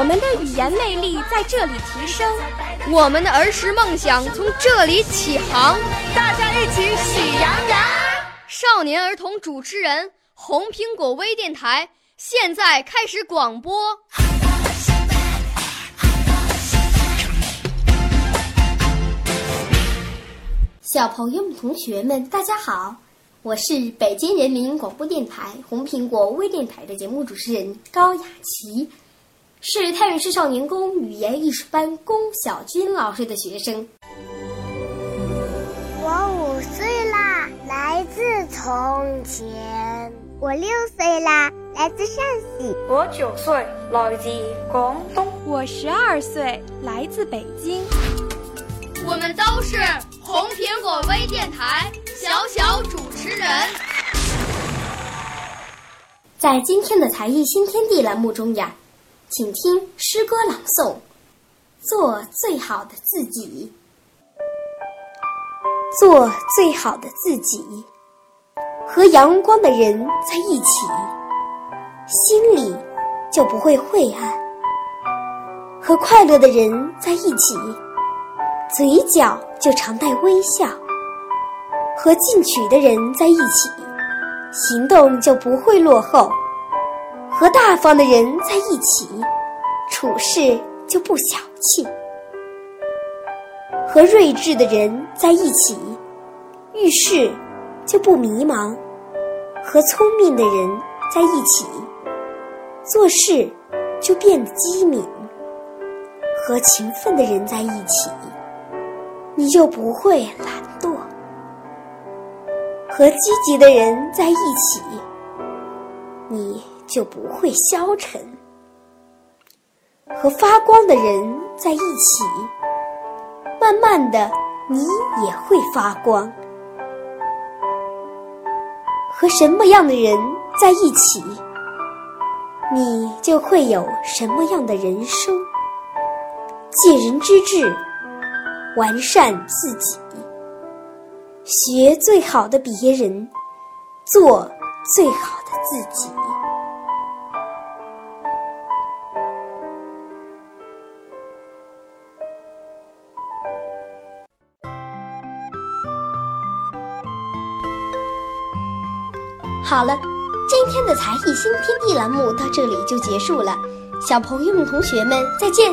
我们的语言魅力在这里提升，我们的儿时梦想从这里起航。大家一起喜羊羊。少年儿童主持人，红苹果微电台现在开始广播。小朋友们、同学们，大家好，我是北京人民广播电台红苹果微电台的节目主持人高雅琪，是太原市少年宫语言艺术班龚小军老师的学生。我五岁啦，来自从前；我六岁啦，来自陕西；我九岁，来自广东；我十二岁，来自北京。我们都是红苹果微电台小小主持人。在今天的才艺新天地栏目中呀，请听诗歌朗诵《做最好的自己》。做最好的自己，和阳光的人在一起，心里就不会晦暗；和快乐的人在一起。嘴角就常带微笑，和进取的人在一起，行动就不会落后；和大方的人在一起，处事就不小气；和睿智的人在一起，遇事就不迷茫；和聪明的人在一起，做事就变得机敏；和勤奋的人在一起。你就不会懒惰，和积极的人在一起，你就不会消沉；和发光的人在一起，慢慢的你也会发光；和什么样的人在一起，你就会有什么样的人生。借人之智。完善自己，学最好的别人，做最好自己。好了，今天的才艺新天地栏目到这里就结束了，小朋友们、同学们再见。